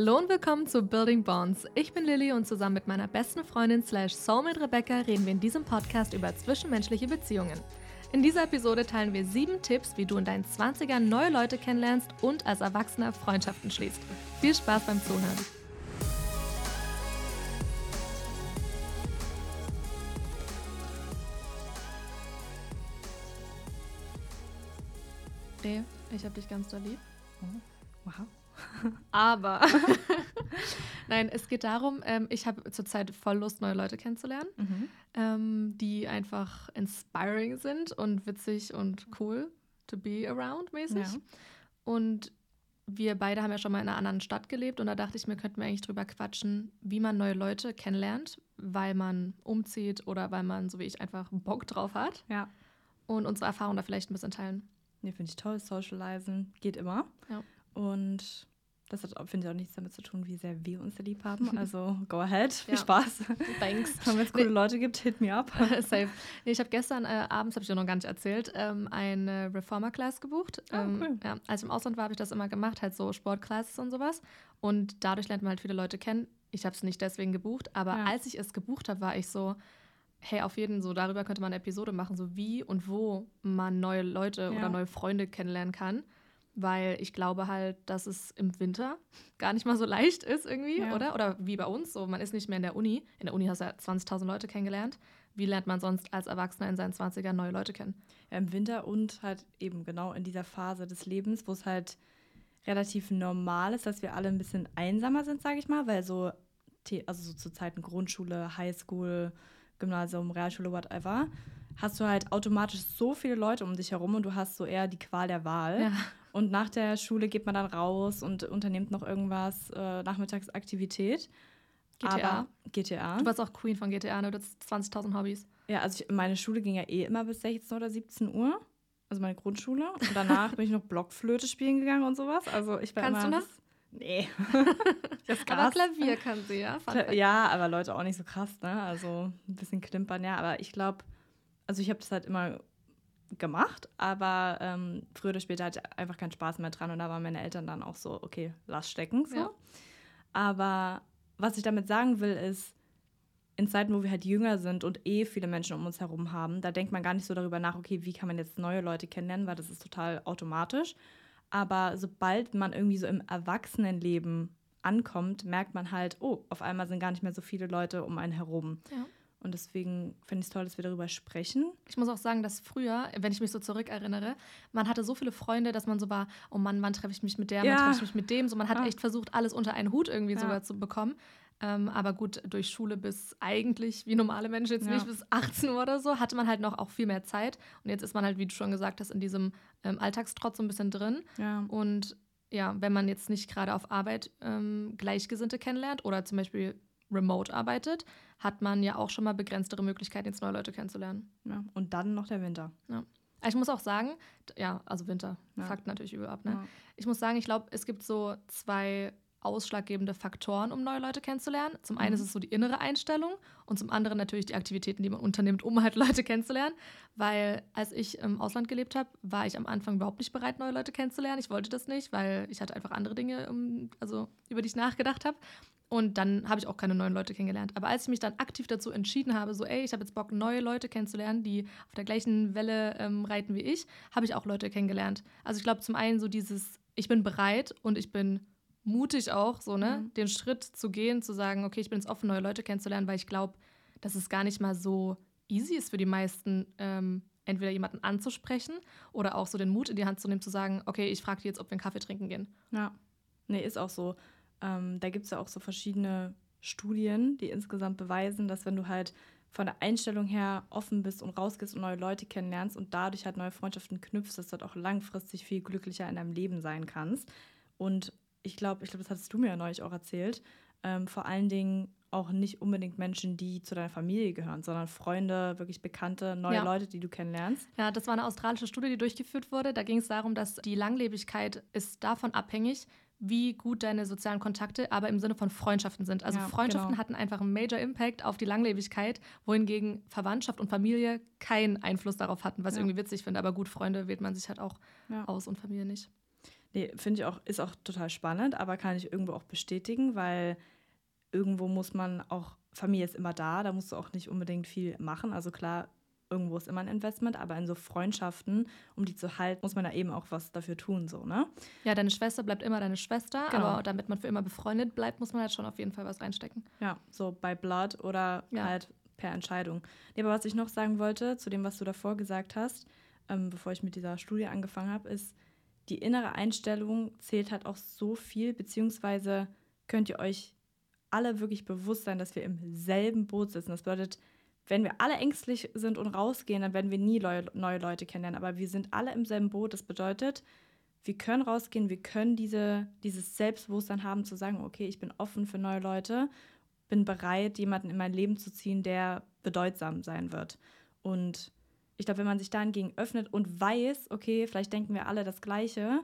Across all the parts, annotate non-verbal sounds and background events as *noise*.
Hallo und willkommen zu Building Bonds. Ich bin Lilly und zusammen mit meiner besten Freundin slash Soulmate Rebecca reden wir in diesem Podcast über zwischenmenschliche Beziehungen. In dieser Episode teilen wir sieben Tipps, wie du in deinen 20ern neue Leute kennenlernst und als Erwachsener Freundschaften schließt. Viel Spaß beim Zuhören. Reh, ich hab dich ganz doll lieb. Oh, wow. *laughs* Aber *laughs* nein, es geht darum, ähm, ich habe zurzeit voll Lust, neue Leute kennenzulernen, Mhm. ähm, die einfach inspiring sind und witzig und cool to be around mäßig. Ja. Und wir beide haben ja schon mal in einer anderen Stadt gelebt und da dachte ich mir, könnten wir eigentlich drüber quatschen, wie man neue Leute kennenlernt, weil man umzieht oder weil man, so wie ich, einfach Bock drauf hat Ja. und unsere Erfahrungen da vielleicht ein bisschen teilen. Nee, finde ich toll. Socializen geht immer. Ja. Und das hat, finde ich, auch nichts damit zu tun, wie sehr wir uns lieb haben. *laughs* Also, go ahead. Viel Ja. Spaß. Thanks. Wenn es coole Leute gibt, hit me up. *laughs* Safe. Nee, ich habe gestern äh, abends, habe ich dir noch gar nicht erzählt, ähm, eine Reformer-Class gebucht. Ah, ähm, cool. ja, als ich im Ausland war, habe ich das immer gemacht, halt so Sportclasses und sowas. Und dadurch lernt man halt viele Leute kennen. Ich habe es nicht deswegen gebucht, aber Ja. als ich es gebucht habe, war ich so, hey, auf jeden so, darüber könnte man eine Episode machen, so wie und wo man neue Leute Ja. oder neue Freunde kennenlernen kann. Weil ich glaube halt, dass es im Winter gar nicht mal so leicht ist irgendwie, Ja. oder? Oder wie bei uns, so man ist nicht mehr in der Uni. In der Uni hast du ja 20.000 Leute kennengelernt. Wie lernt man sonst als Erwachsener in seinen 20ern neue Leute kennen? Ja, Im Winter und halt eben genau in dieser Phase des Lebens, wo es halt relativ normal ist, dass wir alle ein bisschen einsamer sind, sage ich mal, weil so, also so zu Zeiten Grundschule, Highschool, Gymnasium, Realschule, whatever, hast du halt automatisch so viele Leute um dich herum und du hast so eher die Qual der Wahl. Ja. Und nach der Schule geht man dann raus und unternimmt noch irgendwas, äh, Nachmittagsaktivität. GTA. Aber GTA. Du warst auch Queen von GTA, ne? Du hast 20.000 Hobbys. Ja, also ich, meine Schule ging ja eh immer bis 16 oder 17 Uhr. Also meine Grundschule. Und danach *laughs* bin ich noch Blockflöte spielen gegangen und sowas. Also ich war Kannst immer. du *laughs* *laughs* das? Nee. das Aber. Klavier kann sie, ja? Fact. Ja, aber Leute auch nicht so krass, ne? Also ein bisschen klimpern, ja. Aber ich glaube, also ich habe das halt immer gemacht, aber ähm, früher oder später hatte ich einfach keinen Spaß mehr dran und da waren meine Eltern dann auch so, okay, lass stecken. So. Ja. Aber was ich damit sagen will, ist, in Zeiten, wo wir halt jünger sind und eh viele Menschen um uns herum haben, da denkt man gar nicht so darüber nach, okay, wie kann man jetzt neue Leute kennenlernen, weil das ist total automatisch. Aber sobald man irgendwie so im Erwachsenenleben ankommt, merkt man halt, oh, auf einmal sind gar nicht mehr so viele Leute um einen herum. Ja. Und deswegen finde ich es toll, dass wir darüber sprechen. Ich muss auch sagen, dass früher, wenn ich mich so zurückerinnere, man hatte so viele Freunde, dass man so war, oh Mann, wann treffe ich mich mit der, Ja. wann treffe ich mich mit dem. So, man hat Ja. echt versucht, alles unter einen Hut irgendwie Ja. sogar zu bekommen. Ähm, aber gut, durch Schule bis eigentlich, wie normale Menschen jetzt nicht, bis 18 Uhr oder so, hatte man halt noch auch viel mehr Zeit. Und jetzt ist man halt, wie du schon gesagt hast, in diesem ähm, Alltagstrotz so ein bisschen drin. Und ja, wenn man jetzt nicht gerade auf Arbeit ähm, Gleichgesinnte kennenlernt oder zum Beispiel remote arbeitet, hat man ja auch schon mal begrenztere Möglichkeiten, jetzt neue Leute kennenzulernen. ja. Und dann noch der Winter. Ich muss auch sagen, ja, also Winter, Ja. fuckt natürlich übel ab, ne? Ja. Ich muss sagen, ich glaube, es gibt so zwei ausschlaggebende Faktoren, um neue Leute kennenzulernen. Zum einen Mhm. ist es so die innere Einstellung und zum anderen natürlich die Aktivitäten, die man unternimmt, um halt *laughs* Leute kennenzulernen. Weil als ich im Ausland gelebt habe, war ich am Anfang überhaupt nicht bereit, neue Leute kennenzulernen. Ich wollte das nicht, weil ich hatte einfach andere Dinge, um, also über die ich nachgedacht habe. Und dann habe ich auch keine neuen Leute kennengelernt. Aber als ich mich dann aktiv dazu entschieden habe, so, ey, ich habe jetzt Bock, neue Leute kennenzulernen, die auf der gleichen Welle ähm, reiten wie ich, habe ich auch Leute kennengelernt. Also ich glaube zum einen so dieses, ich bin bereit und ich bin mutig auch, so, ne, Mhm. den Schritt zu gehen, zu sagen, okay, ich bin jetzt offen, neue Leute kennenzulernen, weil ich glaube, dass es gar nicht mal so easy ist für die meisten, ähm, entweder jemanden anzusprechen oder auch so den Mut in die Hand zu nehmen, zu sagen, okay, ich frage die jetzt, ob wir einen Kaffee trinken gehen. Ja, nee, ist auch so. Ähm, da gibt es ja auch so verschiedene Studien, die insgesamt beweisen, dass wenn du halt von der Einstellung her offen bist und rausgehst und neue Leute kennenlernst und dadurch halt neue Freundschaften knüpfst, dass du halt auch langfristig viel glücklicher in deinem Leben sein kannst. Und ich glaube, ich glaube, das hattest du mir ja neulich auch erzählt, ähm, vor allen Dingen auch nicht unbedingt Menschen, die zu deiner Familie gehören, sondern Freunde, wirklich Bekannte, neue Ja. Leute, die du kennenlernst. Ja, das war eine australische Studie, die durchgeführt wurde. Da ging es darum, dass die Langlebigkeit ist davon abhängig, wie gut deine sozialen Kontakte, aber im Sinne von Freundschaften sind. Also Ja, Freundschaften genau. hatten einfach einen Major Impact auf die Langlebigkeit, wohingegen Verwandtschaft und Familie keinen Einfluss darauf hatten, was ich Ja. irgendwie witzig finde. Aber gut, Freunde wählt man sich halt auch aus und Familie nicht. Nee, finde ich auch, ist auch total spannend, aber kann ich irgendwo auch bestätigen, weil irgendwo muss man auch, Familie ist immer da, da musst du auch nicht unbedingt viel machen. Also klar, irgendwo ist immer ein Investment, aber in so Freundschaften, um die zu halten, muss man da eben auch was dafür tun, so, ne? Ja, deine Schwester bleibt immer deine Schwester, genau. aber damit man für immer befreundet bleibt, muss man halt schon auf jeden Fall was reinstecken. Ja, so bei Blood oder ja. halt per Entscheidung. Nee, aber was ich noch sagen wollte, zu dem, was du davor gesagt hast, ähm, bevor ich mit dieser Studie angefangen habe, ist, die innere Einstellung zählt halt auch so viel, beziehungsweise könnt ihr euch alle wirklich bewusst sein, dass wir im selben Boot sitzen. Das bedeutet, wenn wir alle ängstlich sind und rausgehen, dann werden wir nie neue Leute kennenlernen. Aber wir sind alle im selben Boot. Das bedeutet, wir können rausgehen, wir können diese, dieses Selbstbewusstsein haben, zu sagen, okay, ich bin offen für neue Leute, bin bereit, jemanden in mein Leben zu ziehen, der bedeutsam sein wird. Und ich glaube, wenn man sich dahingegen öffnet und weiß, okay, vielleicht denken wir alle das Gleiche,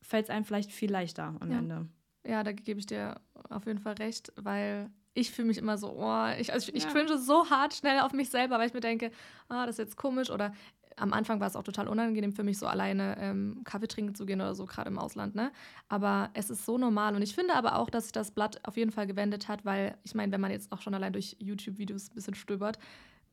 fällt es einem vielleicht viel leichter am ja. Ende. Ja, da gebe ich dir auf jeden Fall recht, weil ich fühle mich immer so, oh, ich, also ich, ich cringe so hart schnell auf mich selber, weil ich mir denke, ah, das ist jetzt komisch oder am Anfang war es auch total unangenehm für mich, so alleine ähm, Kaffee trinken zu gehen oder so, gerade im Ausland, ne? Aber es ist so normal. Und ich finde aber auch, dass sich das Blatt auf jeden Fall gewendet hat, weil ich meine, wenn man jetzt auch schon allein durch YouTube-Videos ein bisschen stöbert,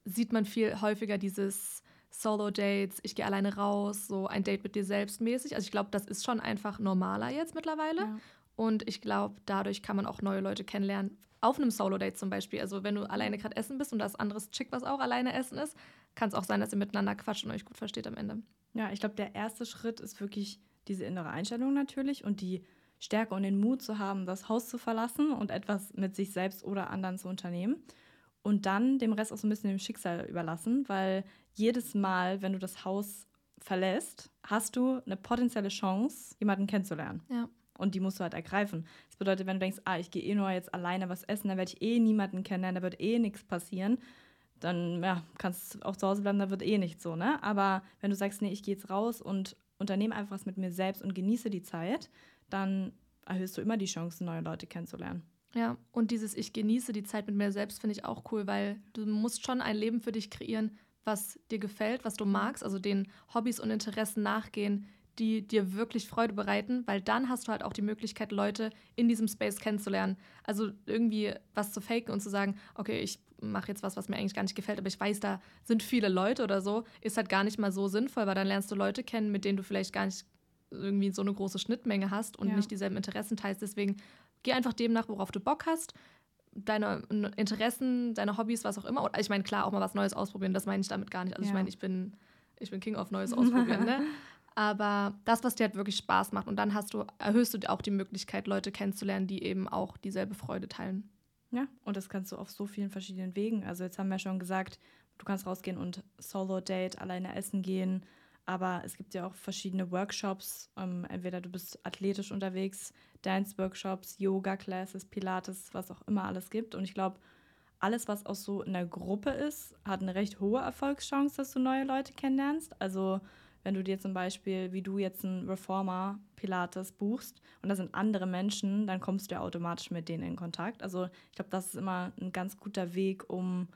sieht man viel häufiger dieses Solo-Dates, ich gehe alleine raus, so ein Date mit dir selbst mäßig. Also ich glaube, das ist schon einfach normaler jetzt mittlerweile. Ja. Und ich glaube, dadurch kann man auch neue Leute kennenlernen. Auf einem Solo-Date zum Beispiel. Also wenn du alleine gerade essen bist und das anderes Chick, was auch alleine essen ist, kann es auch sein, dass ihr miteinander quatscht und euch gut versteht am Ende. Ja, ich glaube, der erste Schritt ist wirklich diese innere Einstellung natürlich und die Stärke und den Mut zu haben, das Haus zu verlassen und etwas mit sich selbst oder anderen zu unternehmen. Und dann dem Rest auch so ein bisschen dem Schicksal überlassen, weil jedes Mal, wenn du das Haus verlässt, hast du eine potenzielle Chance, jemanden kennenzulernen. Ja. Und die musst du halt ergreifen. Das bedeutet, wenn du denkst, ah, ich gehe eh nur jetzt alleine was essen, dann werde ich eh niemanden kennenlernen, da wird eh nichts passieren, dann ja, kannst du auch zu Hause bleiben, da wird eh nichts so, ne? Aber wenn du sagst, nee, ich gehe jetzt raus und unternehme einfach was mit mir selbst und genieße die Zeit, dann erhöhst du immer die Chance, neue Leute kennenzulernen. Ja, und dieses Ich genieße die Zeit mit mir selbst finde ich auch cool, weil du musst schon ein Leben für dich kreieren, was dir gefällt, was du magst, also den Hobbys und Interessen nachgehen, die dir wirklich Freude bereiten, weil dann hast du halt auch die Möglichkeit, Leute in diesem Space kennenzulernen. Also irgendwie was zu faken und zu sagen, okay, ich mache jetzt was, was mir eigentlich gar nicht gefällt, aber ich weiß, da sind viele Leute oder so, ist halt gar nicht mal so sinnvoll, weil dann lernst du Leute kennen, mit denen du vielleicht gar nicht irgendwie so eine große Schnittmenge hast und ja. nicht dieselben Interessen teilst. Deswegen geh einfach dem nach, worauf du Bock hast. Deine Interessen, deine Hobbys, was auch immer. Ich meine, klar, auch mal was Neues ausprobieren, das meine ich damit gar nicht. Also ja. ich meine, ich bin, ich bin King of Neues *laughs* ausprobieren, ne? Aber das, was dir halt wirklich Spaß macht. Und dann hast du, erhöhst du auch die Möglichkeit, Leute kennenzulernen, die eben auch dieselbe Freude teilen. Ja, und das kannst du auf so vielen verschiedenen Wegen. Also jetzt haben wir schon gesagt, du kannst rausgehen und Solo-Date, alleine essen gehen. Aber es gibt ja auch verschiedene Workshops. Ähm, entweder du bist athletisch unterwegs, Dance-Workshops, Yoga-Classes, Pilates, was auch immer alles gibt. Und ich glaube, alles, was auch so in der Gruppe ist, hat eine recht hohe Erfolgschance, dass du neue Leute kennenlernst. Also wenn du dir zum Beispiel, wie du jetzt einen Reformer Pilates buchst und da sind andere Menschen, dann kommst du ja automatisch mit denen in Kontakt. Also ich glaube, das ist immer ein ganz guter Weg, um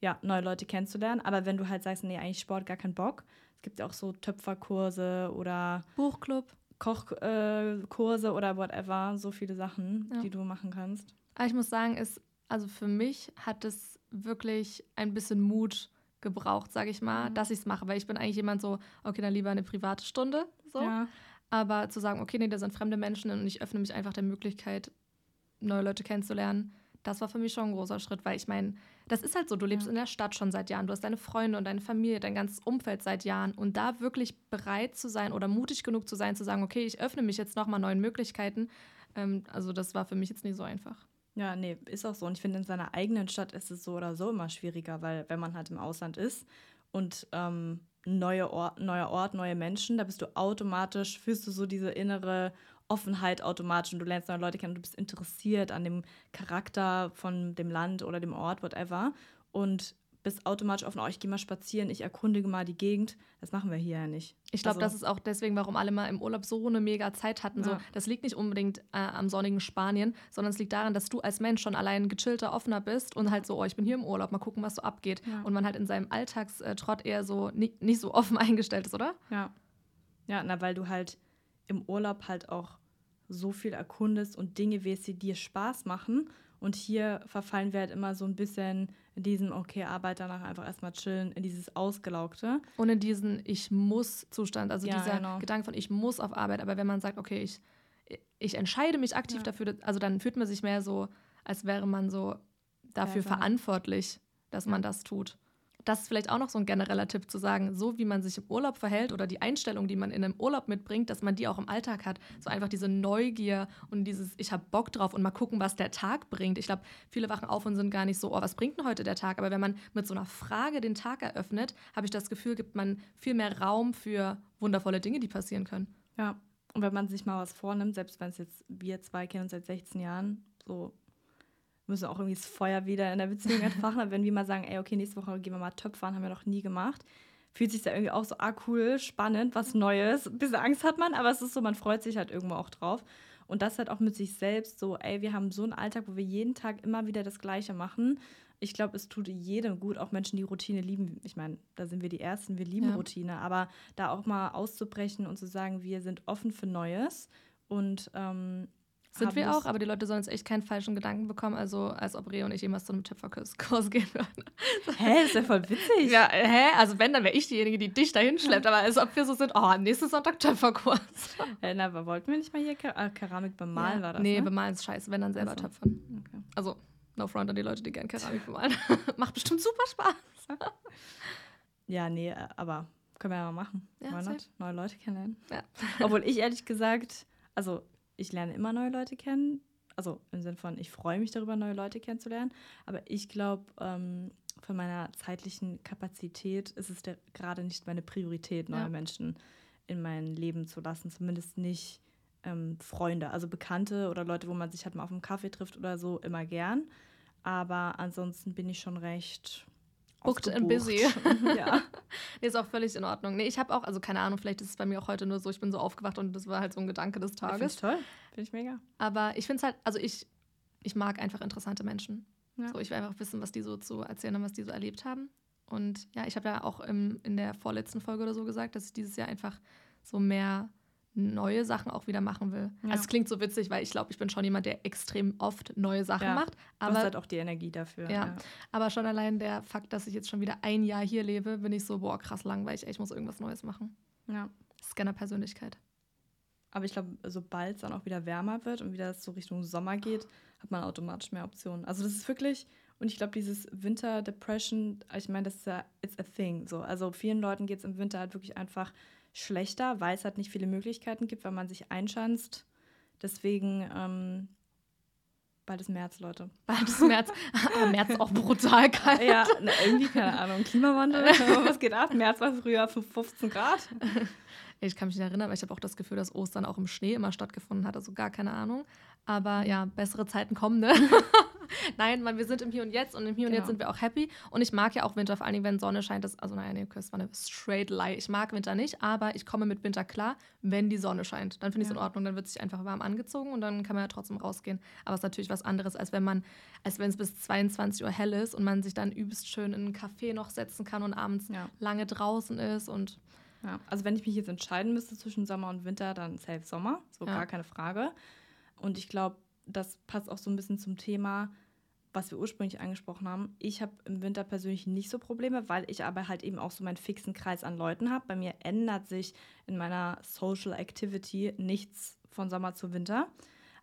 ja, neue Leute kennenzulernen. Aber wenn du halt sagst, nee, eigentlich Sport gar keinen Bock, es gibt ja auch so Töpferkurse oder Buchclub. Kochkurse äh, oder whatever, so viele Sachen, ja. die du machen kannst. Aber ich muss sagen, ist, also für mich hat es wirklich ein bisschen Mut gebraucht, sage ich mal, mhm. dass ich es mache, weil ich bin eigentlich jemand so, okay, dann lieber eine private Stunde, so. Ja. Aber zu sagen, okay, nee, da sind fremde Menschen und ich öffne mich einfach der Möglichkeit, neue Leute kennenzulernen, das war für mich schon ein großer Schritt, weil ich meine, das ist halt so, du lebst ja. in der Stadt schon seit Jahren, du hast deine Freunde und deine Familie, dein ganzes Umfeld seit Jahren und da wirklich bereit zu sein oder mutig genug zu sein, zu sagen, okay, ich öffne mich jetzt nochmal neuen Möglichkeiten, ähm, also das war für mich jetzt nicht so einfach. Ja, nee, ist auch so. Und ich finde, in seiner eigenen Stadt ist es so oder so immer schwieriger, weil wenn man halt im Ausland ist und ähm, neue Ort, neuer Ort, neue Menschen, da bist du automatisch, fühlst du so diese innere Offenheit automatisch und du lernst neue Leute kennen, du bist interessiert an dem Charakter von dem Land oder dem Ort, whatever. Und bist automatisch offen, oh, ich gehe mal spazieren, ich erkundige mal die Gegend. Das machen wir hier ja nicht. Ich glaube, also, das ist auch deswegen, warum alle mal im Urlaub so eine mega Zeit hatten. So, das liegt nicht unbedingt äh, am sonnigen Spanien, sondern es liegt daran, dass du als Mensch schon allein gechillter, offener bist und halt so, oh, ich bin hier im Urlaub, mal gucken, was so abgeht. Ja. Und man halt in seinem Alltagstrott eher so nicht, nicht so offen *laughs* eingestellt ist, oder? Ja. Ja, na, weil du halt im Urlaub halt auch so viel erkundest und Dinge wählst, die dir Spaß machen. Und hier verfallen wir halt immer so ein bisschen in diesem, okay, Arbeit danach einfach erstmal chillen, in dieses Ausgelaugte. Und in diesen Ich muss-Zustand, also ja, dieser genau. Gedanke von Ich muss auf Arbeit. Aber wenn man sagt, okay, ich, ich entscheide mich aktiv ja. dafür, also dann fühlt man sich mehr so, als wäre man so dafür ja, verantwortlich, dass man das tut das ist vielleicht auch noch so ein genereller Tipp zu sagen, so wie man sich im Urlaub verhält oder die Einstellung, die man in einem Urlaub mitbringt, dass man die auch im Alltag hat. So einfach diese Neugier und dieses, ich habe Bock drauf und mal gucken, was der Tag bringt. Ich glaube, viele wachen auf und sind gar nicht so, oh, was bringt denn heute der Tag? Aber wenn man mit so einer Frage den Tag eröffnet, habe ich das Gefühl, gibt man viel mehr Raum für wundervolle Dinge, die passieren können. Ja, und wenn man sich mal was vornimmt, selbst wenn es jetzt wir zwei kennen seit 16 Jahren, so müssen auch irgendwie das Feuer wieder in der Beziehung *laughs* entfachen. Aber wenn wir mal sagen, ey, okay, nächste Woche gehen wir mal Töpfern, haben wir noch nie gemacht, fühlt sich da irgendwie auch so, ah, cool, spannend, was Neues. Ein bisschen Angst hat man, aber es ist so, man freut sich halt irgendwo auch drauf. Und das halt auch mit sich selbst so, ey, wir haben so einen Alltag, wo wir jeden Tag immer wieder das Gleiche machen. Ich glaube, es tut jedem gut, auch Menschen, die Routine lieben. Ich meine, da sind wir die Ersten, wir lieben ja. Routine, aber da auch mal auszubrechen und zu sagen, wir sind offen für Neues und ähm, sind wir auch, aber die Leute sollen jetzt echt keinen falschen Gedanken bekommen, also als ob Reo und ich jemals zu einem Töpferkurs *laughs* gehen würden. Hä, ist ja voll witzig. Ja, hä? Also wenn, dann wäre ich diejenige, die dich dahin schleppt, aber als ob wir so sind, oh, nächsten Sonntag Töpferkurs. *laughs* Äh, na, aber wollten wir nicht mal hier äh, Keramik bemalen, ja. war das, Nee, ne? bemalen ist scheiße, wenn dann selber also. töpfern. Okay. Also, no front an die Leute, die gerne Keramik bemalen. *laughs* Macht bestimmt super Spaß. ja, nee, äh, aber können wir ja mal machen. Ja, Neue Leute kennenlernen. Ja. Obwohl ich ehrlich gesagt, also ich lerne immer neue Leute kennen. Also im Sinne von, ich freue mich darüber, neue Leute kennenzulernen. Aber ich glaube, ähm, von meiner zeitlichen Kapazität ist es gerade nicht meine Priorität, neue ja. Menschen in mein Leben zu lassen. Zumindest nicht ähm, Freunde, also Bekannte oder Leute, wo man sich halt mal auf einen Kaffee trifft oder so, immer gern. Aber ansonsten bin ich schon recht Booked and busy. *laughs* ja. *laughs* nee, ist auch völlig in Ordnung. Nee, ich habe auch, also keine Ahnung, vielleicht ist es bei mir auch heute nur so, ich bin so aufgewacht und das war halt so ein Gedanke des Tages. Finde ich toll. Finde ich mega. Aber ich finde es halt, also ich, ich mag einfach interessante Menschen. Ja. So, ich will einfach wissen, was die so zu erzählen haben, was die so erlebt haben. Und ja, ich habe ja auch im, in der vorletzten Folge oder so gesagt, dass ich dieses Jahr einfach so mehr neue Sachen auch wieder machen will. Ja. Also es klingt so witzig, weil ich glaube, ich bin schon jemand, der extrem oft neue Sachen ja, macht. Aber du hast halt auch die Energie dafür. Ja, ja, aber schon allein der Fakt, dass ich jetzt schon wieder ein Jahr hier lebe, bin ich so, boah, krass langweilig, ich muss irgendwas Neues machen. Ja. Scanner-Persönlichkeit. Aber ich glaube, sobald es dann auch wieder wärmer wird und wieder so Richtung Sommer geht, hat man automatisch mehr Optionen. Also das ist wirklich, und ich glaube, dieses Winter-Depression, ich meine, das ist ja, it's a thing. So. Also vielen Leuten geht es im Winter halt wirklich einfach schlechter, weil es halt nicht viele Möglichkeiten gibt, weil man sich einschanzt. Deswegen ähm, bald ist März, Leute. *laughs* Bald ist März. Aber März ist auch brutal kalt. Ja, na, irgendwie, keine Ahnung, Klimawandel. Was geht ab? März war früher 15 Grad. Ich kann mich nicht erinnern, aber ich habe auch das Gefühl, dass Ostern auch im Schnee immer stattgefunden hat. Also gar keine Ahnung. Aber ja, bessere Zeiten kommen, ne? *laughs* Nein, man, wir sind im Hier und Jetzt und im Hier und genau. Jetzt sind wir auch happy. Und ich mag ja auch Winter, vor allem wenn Sonne scheint. Das, also naja, nee, das war eine straight lie. Ich mag Winter nicht, aber ich komme mit Winter klar, wenn die Sonne scheint. Dann finde ich es ja. in Ordnung, dann wird sich einfach warm angezogen und dann kann man ja trotzdem rausgehen. Aber es ist natürlich was anderes, als wenn man, als wenn es bis 22 Uhr hell ist und man sich dann übelst schön in einen Café noch setzen kann und abends ja. lange draußen ist und ja, also wenn ich mich jetzt entscheiden müsste zwischen Sommer und Winter, dann safe Sommer, so gar keine Frage. Und ich glaube, das passt auch so ein bisschen zum Thema, was wir ursprünglich angesprochen haben. Ich habe im Winter persönlich nicht so Probleme, weil ich aber halt eben auch so meinen fixen Kreis an Leuten habe. Bei mir ändert sich in meiner Social Activity nichts von Sommer zu Winter.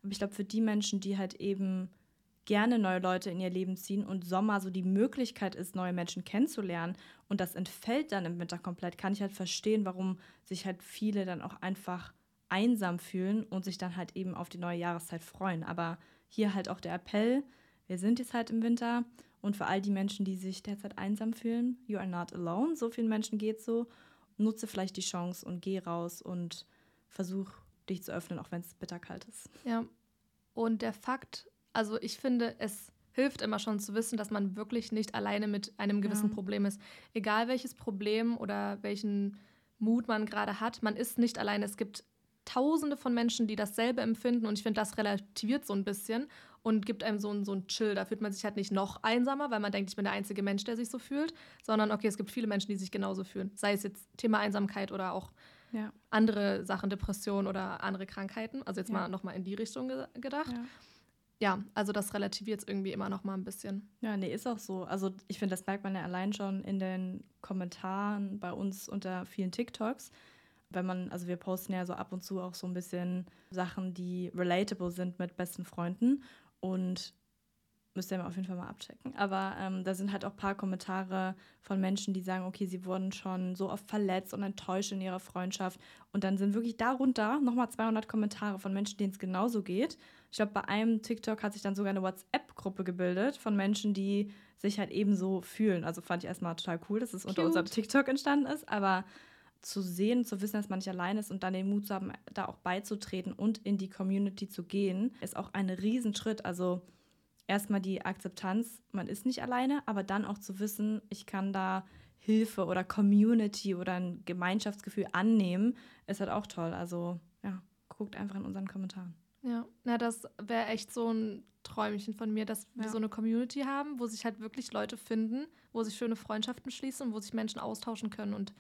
Aber ich glaube, für die Menschen, die halt eben gerne neue Leute in ihr Leben ziehen und Sommer so die Möglichkeit ist, neue Menschen kennenzulernen und das entfällt dann im Winter komplett, kann ich halt verstehen, warum sich halt viele dann auch einfach einsam fühlen und sich dann halt eben auf die neue Jahreszeit freuen. Aber hier halt auch der Appell, wir sind jetzt halt im Winter und für all die Menschen, die sich derzeit einsam fühlen, you are not alone. So vielen Menschen geht so. Nutze vielleicht die Chance und geh raus und versuch dich zu öffnen, auch wenn es bitterkalt ist. Ja. Und der Fakt, also ich finde, es hilft immer schon zu wissen, dass man wirklich nicht alleine mit einem gewissen ja. Problem ist. Egal welches Problem oder welchen Mut man gerade hat, man ist nicht alleine. Es gibt tausende von Menschen, die dasselbe empfinden und ich finde, das relativiert so ein bisschen und gibt einem so einen, so einen Chill. Da fühlt man sich halt nicht noch einsamer, weil man denkt, ich bin der einzige Mensch, der sich so fühlt, sondern okay, es gibt viele Menschen, die sich genauso fühlen. Sei es jetzt Thema Einsamkeit oder auch Ja. andere Sachen, Depressionen oder andere Krankheiten. Also jetzt Ja. mal nochmal in die Richtung ge gedacht. Ja. Ja, also das relativiert es irgendwie immer noch mal ein bisschen. Ja, nee, ist auch so. Also ich finde, das merkt man ja allein schon in den Kommentaren bei uns unter vielen TikToks. Wenn man, also wir posten ja so ab und zu auch so ein bisschen Sachen, die relatable sind mit besten Freunden. Und müsst ihr auf jeden Fall mal abchecken. Aber ähm, da sind halt auch ein paar Kommentare von Menschen, die sagen, okay, sie wurden schon so oft verletzt und enttäuscht in ihrer Freundschaft. Und dann sind wirklich darunter nochmal 200 Kommentare von Menschen, denen es genauso geht. Ich glaube, bei einem TikTok hat sich dann sogar eine WhatsApp-Gruppe gebildet von Menschen, die sich halt ebenso fühlen. Also fand ich erstmal total cool, dass es unter Cute. unserem TikTok entstanden ist. Aber zu sehen, zu wissen, dass man nicht allein ist und dann den Mut zu haben, da auch beizutreten und in die Community zu gehen, ist auch ein Riesenschritt. Also erstmal die Akzeptanz, man ist nicht alleine, aber dann auch zu wissen, ich kann da Hilfe oder Community oder ein Gemeinschaftsgefühl annehmen, ist halt auch toll. Also ja, guckt einfach in unseren Kommentaren. Ja, na, das wäre echt so ein Träumchen von mir, dass wir Ja. so eine Community haben, wo sich halt wirklich Leute finden, wo sich schöne Freundschaften schließen und wo sich Menschen austauschen können. Und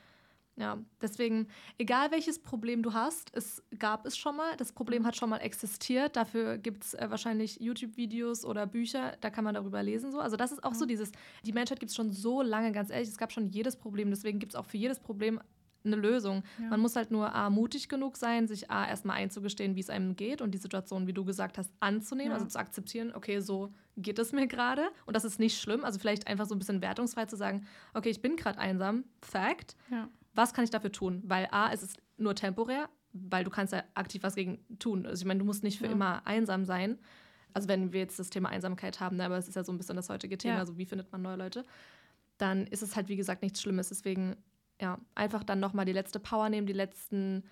ja, deswegen, egal welches Problem du hast, es gab es schon mal, das Problem hat schon mal existiert. Dafür gibt es äh, wahrscheinlich YouTube-Videos oder Bücher, da kann man darüber lesen. So. Also, das ist auch so dieses, die Menschheit gibt es schon so lange, ganz ehrlich, es gab schon jedes Problem, deswegen gibt es auch für jedes Problem eine Lösung. Ja. Man muss halt nur A, mutig genug sein, sich A, erstmal einzugestehen, wie es einem geht und die Situation, wie du gesagt hast, anzunehmen, Ja. also zu akzeptieren, okay, so geht es mir gerade und das ist nicht schlimm. Also vielleicht einfach so ein bisschen wertungsfrei zu sagen, okay, ich bin gerade einsam, Fact. Ja. Was kann ich dafür tun? Weil A, es ist nur temporär, weil du kannst ja aktiv was gegen tun. Also ich meine, du musst nicht für Ja. immer einsam sein. Also wenn wir jetzt das Thema Einsamkeit haben, ne, aber es ist ja so ein bisschen das heutige Thema, Ja. also wie findet man neue Leute, dann ist es halt, wie gesagt, nichts Schlimmes. Deswegen, ja, einfach dann nochmal die letzte Power nehmen, die letzten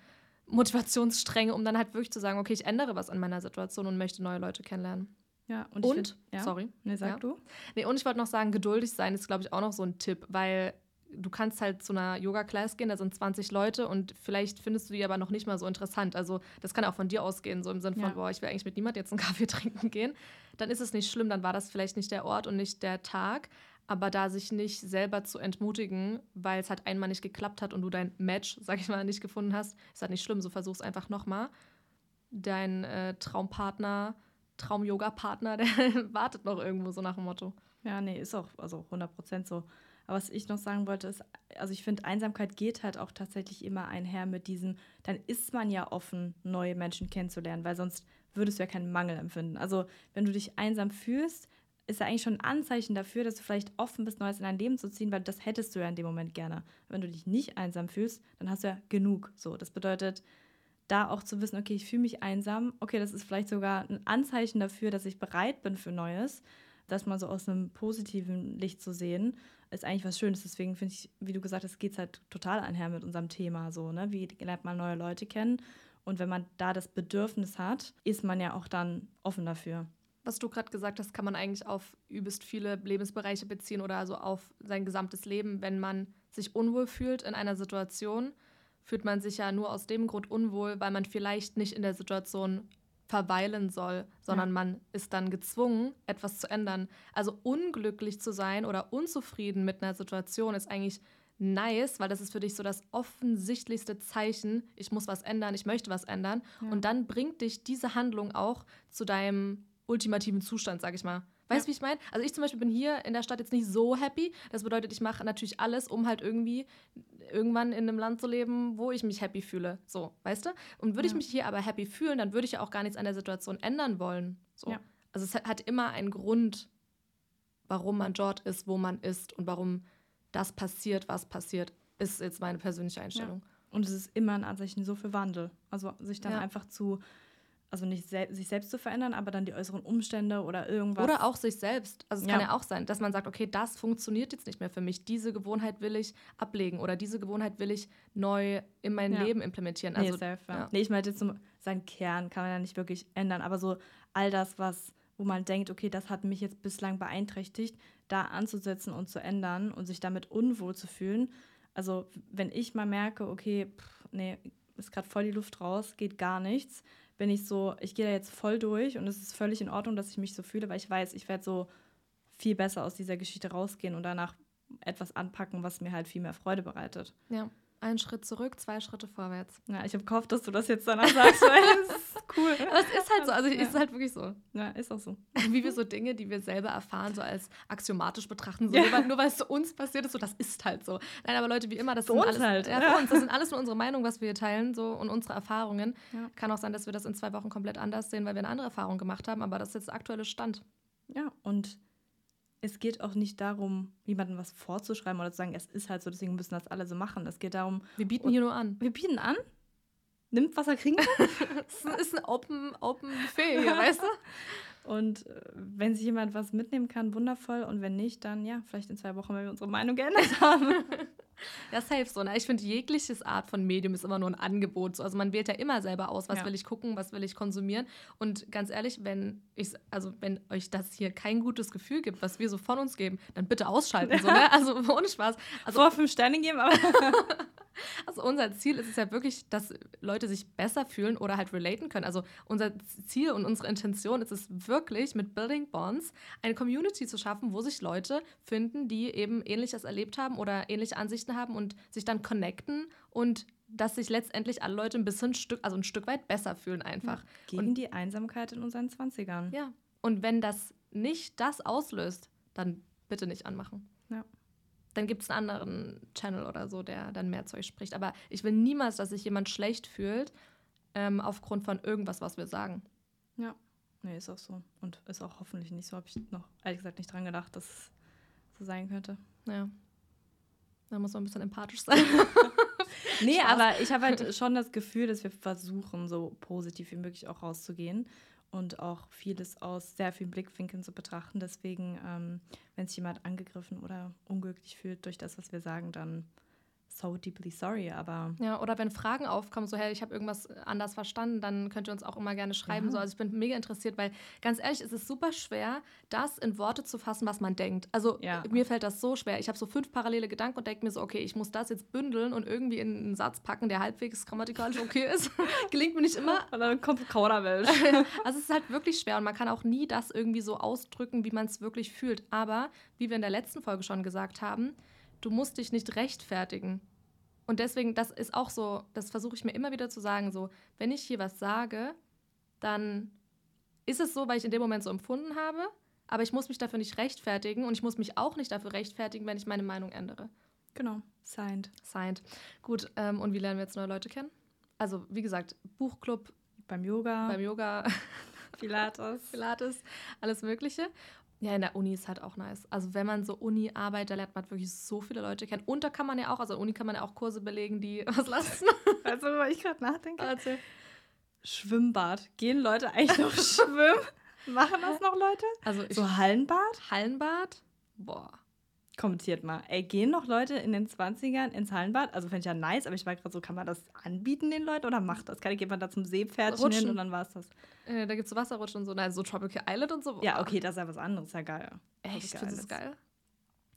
Motivationsstränge, um dann halt wirklich zu sagen, okay, ich ändere was an meiner Situation und möchte neue Leute kennenlernen. Ja, und, ich Und, find- ja. sorry, Nee, sag Ja. du. Nee, und ich wollte noch sagen, geduldig sein ist, glaube ich, auch noch so ein Tipp, weil du kannst halt zu einer Yoga-Class gehen, da sind 20 Leute und vielleicht findest du die aber noch nicht mal so interessant. Also das kann auch von dir ausgehen, so im Sinne von, Ja. boah, ich will eigentlich mit niemand jetzt einen *laughs* Kaffee trinken gehen. Dann ist es nicht schlimm, dann war das vielleicht nicht der Ort und nicht der Tag. Aber da sich nicht selber zu entmutigen, weil es halt einmal nicht geklappt hat und du dein Match, sag ich mal, nicht gefunden hast, ist halt nicht schlimm. So versuch's einfach nochmal. Dein äh, Traumpartner, Traum-Yoga-Partner, *laughs* der wartet noch irgendwo so nach dem Motto. Ja, nee, ist auch also 100% so. Aber was ich noch sagen wollte, ist, also ich finde, Einsamkeit geht halt auch tatsächlich immer einher mit diesem, dann ist man ja offen, neue Menschen kennenzulernen, weil sonst würdest du ja keinen Mangel empfinden. Also wenn du dich einsam fühlst, ist ja eigentlich schon ein Anzeichen dafür, dass du vielleicht offen bist, Neues in dein Leben zu ziehen, weil das hättest du ja in dem Moment gerne. Wenn du dich nicht einsam fühlst, dann hast du ja genug. So, das bedeutet, da auch zu wissen, okay, ich fühle mich einsam, okay, das ist vielleicht sogar ein Anzeichen dafür, dass ich bereit bin für Neues, das mal so aus einem positiven Licht zu sehen, ist eigentlich was Schönes. Deswegen finde ich, wie du gesagt hast, geht es halt total einher mit unserem Thema so, ne? Wie lernt man neue Leute kennen? Und wenn man da das Bedürfnis hat, ist man ja auch dann offen dafür. Was du gerade gesagt hast, kann man eigentlich auf übelst viele Lebensbereiche beziehen oder also auf sein gesamtes Leben. Wenn man sich unwohl fühlt in einer Situation, fühlt man sich ja nur aus dem Grund unwohl, weil man vielleicht nicht in der Situation verweilen soll, sondern Ja. man ist dann gezwungen, etwas zu ändern. Also unglücklich zu sein oder unzufrieden mit einer Situation ist eigentlich nice, weil das ist für dich so das offensichtlichste Zeichen, ich muss was ändern, ich möchte was ändern. Ja. Und dann bringt dich diese Handlung auch zu deinem ultimativen Zustand, sag ich mal. Weißt du, Ja. wie ich meine? Also ich zum Beispiel bin hier in der Stadt jetzt nicht so happy. Das bedeutet, ich mache natürlich alles, um halt irgendwie irgendwann in einem Land zu leben, wo ich mich happy fühle. So, weißt du? Und würde ich Ja. mich hier aber happy fühlen, dann würde ich ja auch gar nichts an der Situation ändern wollen. So. Ja. Also es hat- immer einen Grund, warum man dort ist, wo man ist und warum das passiert, was passiert, ist jetzt meine persönliche Einstellung. Und es ist immer ein Anzeichen so für Wandel. Also sich dann einfach zu, also nicht sel sich selbst zu verändern, aber dann die äußeren Umstände oder irgendwas. Oder auch sich selbst. Also es Ja. kann ja auch sein, dass man sagt, okay, das funktioniert jetzt nicht mehr für mich. Diese Gewohnheit will ich ablegen oder diese Gewohnheit will ich neu in mein Ja. Leben implementieren. Nee, Also safe, ja. ja. nee ich meinte jetzt so, seinen Kern kann man ja nicht wirklich ändern, aber so all das, was, wo man denkt, okay, das hat mich jetzt bislang beeinträchtigt, da anzusetzen und zu ändern und sich damit unwohl zu fühlen. Also wenn ich mal merke, okay, pff, nee, ist gerade voll die Luft raus, geht gar nichts, bin ich so, ich gehe da jetzt voll durch und es ist völlig in Ordnung, dass ich mich so fühle, weil ich weiß, ich werde so viel besser aus dieser Geschichte rausgehen und danach etwas anpacken, was mir halt viel mehr Freude bereitet. ja. Ein Schritt zurück, zwei Schritte vorwärts. Ja, ich habe gehofft, dass du das jetzt danach sagst, weil *laughs* ist cool. *laughs* Aber es ist halt so, also Ja. es ist halt wirklich so. Ja, ist auch so. Wie wir so Dinge, die wir selber erfahren, so als axiomatisch betrachten, so Ja. nur, weil, es zu uns passiert ist, so das ist halt so. Nein, aber Leute, wie immer, das sind alles, halt. Ja, Ja. uns. Das sind alles nur unsere Meinungen, was wir hier teilen, so und unsere Erfahrungen. Kann auch sein, dass wir das in zwei Wochen komplett anders sehen, weil wir eine andere Erfahrung gemacht haben, aber das ist jetzt der aktuelle Stand. Ja, und es geht auch nicht darum, jemandem was vorzuschreiben oder zu sagen, es ist halt so, deswegen müssen das alle so machen. Es geht darum, Wir bieten hier nur an. wir bieten an, nimmt, was er kriegen kann. *laughs* Es ist ein Open, Open Buffet hier, weißt du? *laughs* Und äh, wenn sich jemand was mitnehmen kann, wundervoll. Und wenn nicht, dann ja, vielleicht in zwei Wochen, wenn wir unsere Meinung geändert *laughs* haben. Ja, safe so. Ne? Ich finde, jegliches Art von Medium ist immer nur ein Angebot. So. Also man wählt ja immer selber aus, was Ja. will ich gucken, was will ich konsumieren. Und ganz ehrlich, wenn ich, also wenn euch das hier kein gutes Gefühl gibt, was wir so von uns geben, dann bitte ausschalten. So, ne? Also ohne Spaß. Also, Vor fünf Sterne geben, aber also unser Ziel ist es ja wirklich, dass Leute sich besser fühlen oder halt relaten können. Also unser Ziel und unsere Intention ist es wirklich, mit Building Bonds eine Community zu schaffen, wo sich Leute finden, die eben Ähnliches erlebt haben oder ähnliche Ansichten haben und sich dann connecten und dass sich letztendlich alle Leute ein bisschen Stück, also ein Stück weit besser fühlen einfach. gegen die Einsamkeit in unseren 20ern. Ja. Und wenn das nicht das auslöst, dann bitte nicht anmachen. Ja. Dann gibt es einen anderen Channel oder so, der dann mehr Zeug spricht. Aber ich will niemals, dass sich jemand schlecht fühlt ähm, aufgrund von irgendwas, was wir sagen. Ja. Nee, ist auch so. Und ist auch hoffentlich nicht so. Habe ich noch, ehrlich gesagt, nicht dran gedacht, dass es so sein könnte. Ja. Da muss man ein bisschen empathisch sein. *laughs* Nee, Spaß. aber ich habe halt schon das Gefühl, dass wir versuchen, so positiv wie möglich auch rauszugehen und auch vieles aus sehr vielen Blickwinkeln zu betrachten. Deswegen, ähm, wenn sich jemand angegriffen oder unglücklich fühlt durch das, was wir sagen, dann so deeply sorry. Aber Ja, oder wenn Fragen aufkommen, so, hey, ich habe irgendwas anders verstanden, dann könnt ihr uns auch immer gerne schreiben. Ja. So, also ich bin mega interessiert, weil ganz ehrlich, es ist super schwer, das in Worte zu fassen, was man denkt. Also Ja. mir fällt das so schwer. Ich habe so fünf parallele Gedanken und denke mir so, okay, ich muss das jetzt bündeln und irgendwie in einen Satz packen, der halbwegs grammatikalisch okay ist. *laughs* Gelingt mir nicht immer. und dann kommt Kauderwelsch. *laughs* Also es ist halt wirklich schwer und man kann auch nie das irgendwie so ausdrücken, wie man es wirklich fühlt. Aber wie wir in der letzten Folge schon gesagt haben, du musst dich nicht rechtfertigen. Und deswegen, das ist auch so, das versuche ich mir immer wieder zu sagen, so, wenn ich hier was sage, dann ist es so, weil ich in dem Moment so empfunden habe, aber ich muss mich dafür nicht rechtfertigen und ich muss mich auch nicht dafür rechtfertigen, wenn ich meine Meinung ändere. genau, signed. Signed. Gut, ähm, und wie lernen wir jetzt neue Leute kennen? Also, wie gesagt, Buchclub, Beim Yoga, beim Yoga, *laughs* Pilates. Pilates, alles Mögliche. Ja, in der Uni ist halt auch nice. Also wenn man so Uni-Arbeit, da lernt man wirklich so viele Leute kennen. Und da kann man ja auch, also Uni kann man ja auch Kurse belegen, die *laughs* was lassen. *laughs* Also, weil ich gerade nachdenke. Erzähl. Schwimmbad. Gehen Leute eigentlich noch *laughs* schwimmen? Machen das noch Leute? Also ich, So Hallenbad? Hallenbad, boah. Kommentiert mal. Ey, gehen noch Leute in den 20ern ins Hallenbad? Also fände ich ja nice, aber ich war gerade so, kann man das anbieten den Leuten oder macht das? Kann, geht man da zum Seepferdchen Rutschen. hin und dann war es das? Äh, da gibt es so Wasserrutschen und so, nein, so Tropical Island und so. Ja, boah. okay, das ist ja was anderes, ja geil. Echt, du das Islands. geil?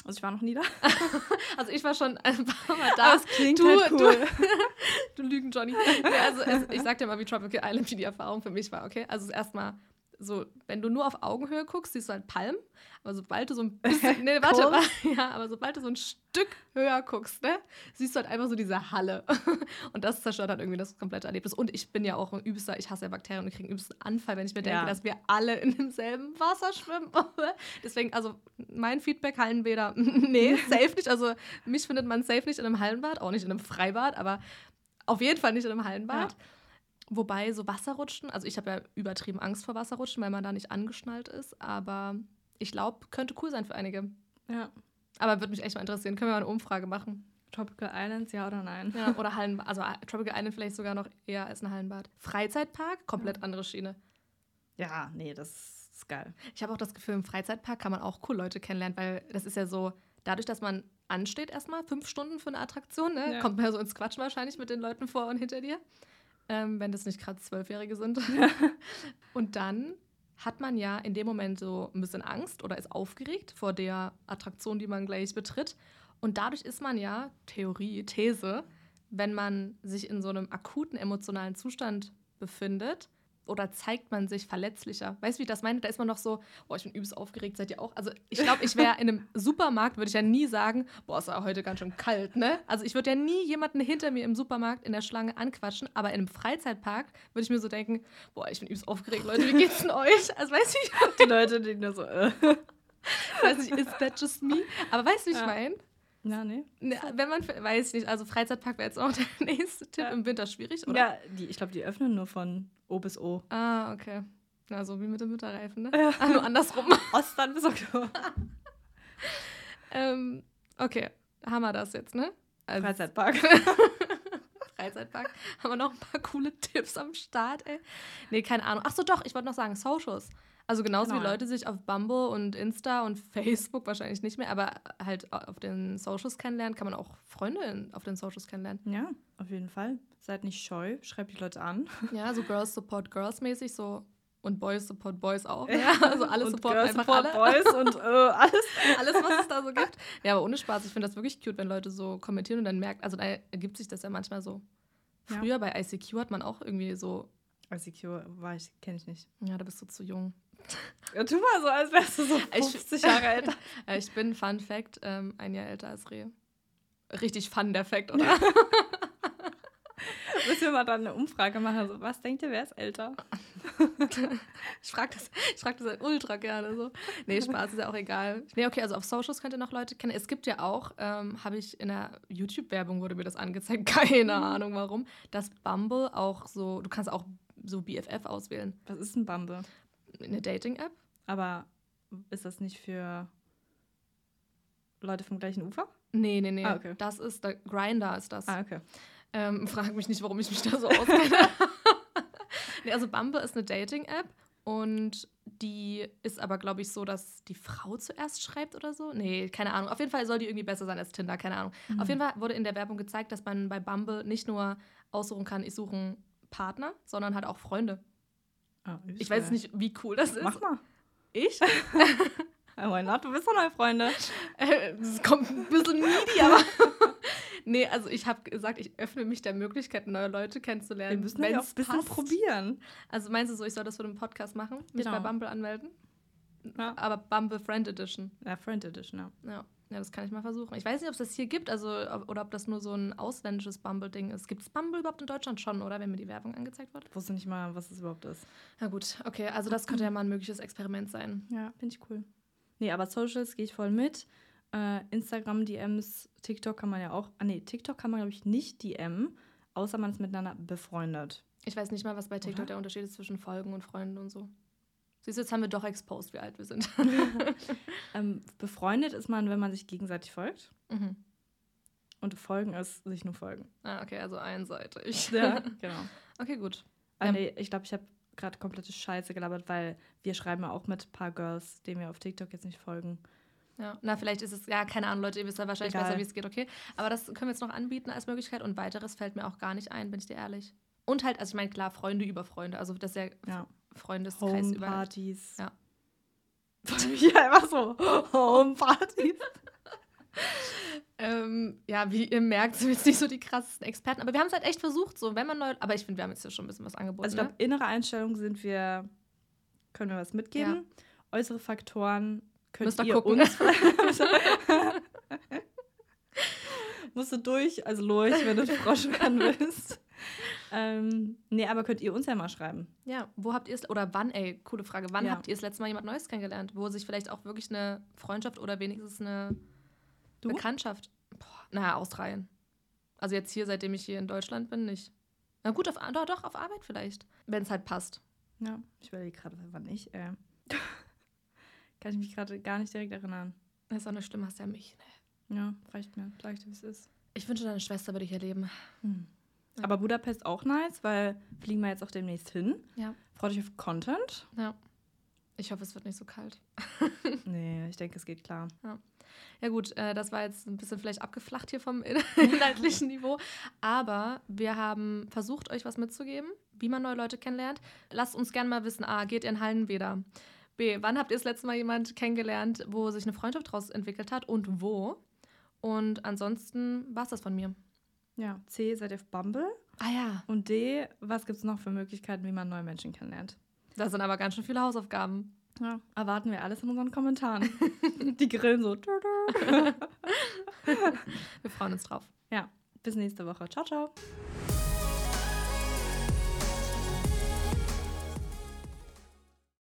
Also ich war noch nie da. *laughs* Also ich war schon ein paar Mal da. Aber es klingt du, halt cool. *laughs* Du Lügen, Johnny. Nee, also es, ich sag dir mal, wie Tropical Island, wie die Erfahrung für mich war, okay? Also ist erstmal so, wenn du nur auf Augenhöhe guckst, siehst du halt Palmen. Aber sobald du so ein *laughs* bisschen, nee, warte, Cool. *laughs* ja, aber sobald du so ein Stück höher guckst, ne, siehst du halt einfach so diese Halle. *laughs* Und das zerstört halt irgendwie das komplette Erlebnis. Und ich bin ja auch ein übelster, ich hasse ja Bakterien und kriege einen übelsten Anfall, wenn ich mir denke, Ja. dass wir alle in demselben Wasser schwimmen. Deswegen, also mein Feedback, Hallenbäder, nee, safe nicht. Also mich findet man safe nicht in einem Hallenbad, auch nicht in einem Freibad, aber auf jeden Fall nicht in einem Hallenbad. Ja. Wobei so Wasserrutschen, also ich habe ja übertrieben Angst vor Wasserrutschen, weil man da nicht angeschnallt ist, aber ich glaube, könnte cool sein für einige. Ja. Aber würde mich echt mal interessieren. Können wir mal eine Umfrage machen? Tropical Islands, ja oder nein? Ja, oder Hallenbad. Also äh, Tropical Island vielleicht sogar noch eher als ein Hallenbad. Freizeitpark, komplett andere Schiene. Ja, nee, das ist geil. Ich habe auch das Gefühl, im Freizeitpark kann man auch cool Leute kennenlernen, weil das ist ja so, dadurch, dass man ansteht erstmal, fünf Stunden für eine Attraktion, ne, Ja. kommt man ja so ins Quatschen wahrscheinlich mit den Leuten vor und hinter dir, ähm, wenn das nicht gerade Zwölfjährige sind. *laughs* und dann hat man ja in dem Moment so ein bisschen Angst oder ist aufgeregt vor der Attraktion, die man gleich betritt. Und dadurch ist man ja, Theorie, These, wenn man sich in so einem akuten emotionalen Zustand befindet, oder zeigt man sich verletzlicher? Weißt du, wie ich das meine? Da ist man noch so, boah, ich bin übelst aufgeregt, seid ihr auch? Also ich glaube, ich wäre *laughs* in einem Supermarkt, würde ich ja nie sagen, boah, ist ja heute ganz schön kalt, ne? Also ich würde ja nie jemanden hinter mir im Supermarkt in der Schlange anquatschen, aber in einem Freizeitpark würde ich mir so denken, boah, ich bin übelst aufgeregt, Leute, wie geht's denn euch? Also weißt du, Die Leute, die nur so, äh. *laughs* weiß nicht, ist that just me? Aber weißt du, wie ich Ja. meine? Ja, nee. Ne, wenn man, weiß ich nicht, also Freizeitpark wäre jetzt auch *laughs* der nächste Tipp. Ja. Im Winter schwierig, oder? Ja, die, ich glaube, die öffnen nur von O bis O. Ah, okay. Na, so wie mit dem Winterreifen, ne? Ja. Ah, nur andersrum. *laughs* Ostern bis Oktober. *laughs* ähm, okay, haben wir das jetzt, ne? Also, Freizeitpark. Freizeitpark. Haben wir noch ein paar coole Tipps am Start, ey? Nee, keine Ahnung. Ach so, doch, ich wollte noch sagen, Socials. Also genauso Genau, wie ja. Leute sich auf Bumble und Insta und Facebook wahrscheinlich nicht mehr, aber halt auf den Socials kennenlernen, kann man auch Freunde auf den Socials kennenlernen. Ja, auf jeden Fall. Seid nicht scheu, schreibt die Leute an. *laughs* Ja, so Girls Support Girls mäßig, so und Boys Support Boys auch. Ja, *laughs* also alle Und supporten Girls einfach support alle. Boys und *laughs* äh, alles. alles, was es da so gibt. Ja, aber ohne Spaß, ich finde das wirklich cute, wenn Leute so kommentieren und dann merkt, also da ergibt sich das ja manchmal so. Ja. Früher bei ICQ hat man auch irgendwie so, ICQ war ich, kenne ich nicht. ja, da bist du zu jung. Ja, tu mal so, als wärst du so Ich- 50 Jahre älter. *laughs* Äh, Ich bin, Fun Fact, ähm, ein Jahr älter als Reh. Richtig fun der Fact, oder? *laughs* Müssen wir mal dann eine Umfrage machen. Also, was denkt ihr, wer ist älter? *laughs* Ich frage das, ich frag das halt ultra gerne so. Nee, Spaß ist ja auch egal. Nee, okay, also auf Socials könnt ihr noch Leute kennen. Es gibt ja auch, ähm, habe ich in der YouTube-Werbung wurde mir das angezeigt, keine Ahnung warum, dass Bumble auch so, du kannst auch so BFF auswählen. Was ist ein Bumble? Eine Dating-App? Aber ist das nicht für Leute vom gleichen Ufer? Nee, nee, nee. Ah, okay. Das ist, der Grinder ist das. Ah, okay. Ähm, frag mich nicht, warum ich mich da so auskenne. *laughs* nee, also Bumble ist eine Dating-App und die ist aber, glaube ich, so, dass die Frau zuerst schreibt oder so. Nee, keine Ahnung. Auf jeden Fall soll die irgendwie besser sein als Tinder, keine Ahnung. Mhm. Auf jeden Fall wurde in der Werbung gezeigt, dass man bei Bumble nicht nur aussuchen kann, ich suche einen Partner, sondern halt auch Freunde. Ah, Ich weiß nicht, wie cool das ist. Mach mal. Ich? *laughs* Why not? Du bist doch neue Freunde. *laughs* Äh, Das kommt ein bisschen needy, aber. *laughs* nee, also ich habe gesagt, ich öffne mich der Möglichkeit, neue Leute kennenzulernen. Wir müssen ja auch ein bisschen passt. probieren. Also meinst du so, ich soll das für den Podcast machen? Mich Genau. bei Bumble anmelden? Ja. Aber Bumble Friend Edition. Ja, Friend Edition, ja. Ja. Ja, das kann ich mal versuchen. Ich weiß nicht, ob es das hier gibt, also oder ob das nur so ein ausländisches Bumble-Ding ist. Gibt es Bumble überhaupt in Deutschland schon, oder? Wenn mir die Werbung angezeigt wird? Ich wusste nicht mal, was das überhaupt ist. Na gut, okay, also das könnte ja mal ein mögliches Experiment sein. Ja, finde ich cool. Nee, aber Socials gehe ich voll mit. Äh, Instagram, DMs, TikTok kann man ja auch. Ah, nee, TikTok kann man, glaube ich, nicht DM, außer man ist miteinander befreundet. Ich weiß nicht mal, was bei TikTok Oder? der Unterschied ist zwischen Folgen und Freunden und so. Siehst du, jetzt haben wir doch exposed, wie alt wir sind. *laughs* Ähm, befreundet ist man, wenn man sich gegenseitig folgt. mhm. Und folgen ist sich nur folgen. Ah, okay, also einseitig. Ja, *laughs* genau. Okay, gut. Ah, Ja. nee, ich glaube, ich habe gerade komplette Scheiße gelabert, weil wir schreiben ja auch mit ein paar Girls, denen wir auf TikTok jetzt nicht folgen. Ja, na, vielleicht ist es, ja, keine Ahnung, Leute, ihr wisst ja wahrscheinlich Egal. besser, wie es geht, okay. Aber das können wir jetzt noch anbieten als Möglichkeit und weiteres fällt mir auch gar nicht ein, bin ich dir ehrlich. Und halt, also ich meine, klar, Freunde über Freunde, also das ist ja, Ja. Freundeskreis über. Homepartys. Ja. *laughs* ja, einfach so. Homepartys. *laughs* Ähm, ja, wie ihr merkt, sind wir jetzt nicht so die krassesten Experten, aber wir haben es halt echt versucht, so, wenn man neu, aber ich finde, wir haben jetzt ja schon ein bisschen was angeboten. Also ich glaube, ne? innere Einstellung sind wir, können wir was mitgeben. Äußere Faktoren könnt Müsst ihr ihr gucken. uns *laughs* Musst du durch, also lurch, wenn du Frosch werden willst. *laughs* Ähm, nee, aber könnt ihr uns ja mal schreiben. Ja, wo habt ihr es, oder wann, ey, coole Frage, wann Ja. habt ihr das letzte Mal jemand Neues kennengelernt, wo sich vielleicht auch wirklich eine Freundschaft oder wenigstens eine Du? Bekanntschaft, boah, naja, Australien. Also jetzt hier, seitdem ich hier in Deutschland bin, nicht. Na gut, auf, doch, doch, auf Arbeit vielleicht, wenn es halt passt. Ja, ich überlege gerade, wann ich. Äh, *laughs* kann ich mich gerade gar nicht direkt erinnern. Das ist auch eine Stimme, hast ja mich. Ne? Ja, reicht mir. Sag ich dir, wie es ist. Ich wünsche, deine Schwester würde hier leben. Hm. Ja. Aber Budapest auch nice, weil fliegen wir jetzt auch demnächst hin. Ja. Freut euch auf Content? Ja. Ich hoffe, es wird nicht so kalt. *laughs* *laughs* Nee, ich denke, es geht klar. Ja gut, äh, das war jetzt ein bisschen vielleicht abgeflacht hier vom in *laughs* inhaltlichen Niveau. Aber wir haben versucht, euch was mitzugeben, wie man neue Leute kennenlernt. Lasst uns gerne mal wissen, A, geht ihr in Hallenbäder? B, wann habt ihr das letzte Mal jemand kennengelernt, wo sich eine Freundschaft daraus entwickelt hat und wo? Und ansonsten war es das von mir. Ja, C, seid ihr auf Bumble? Ah ja. Und D, was gibt es noch für Möglichkeiten, wie man neue Menschen kennenlernt? Das sind aber ganz schön viele Hausaufgaben. Ja, erwarten wir alles in unseren Kommentaren. *laughs* Die grillen so. *laughs* *laughs* Wir freuen uns drauf. Ja, bis nächste Woche. Ciao, ciao.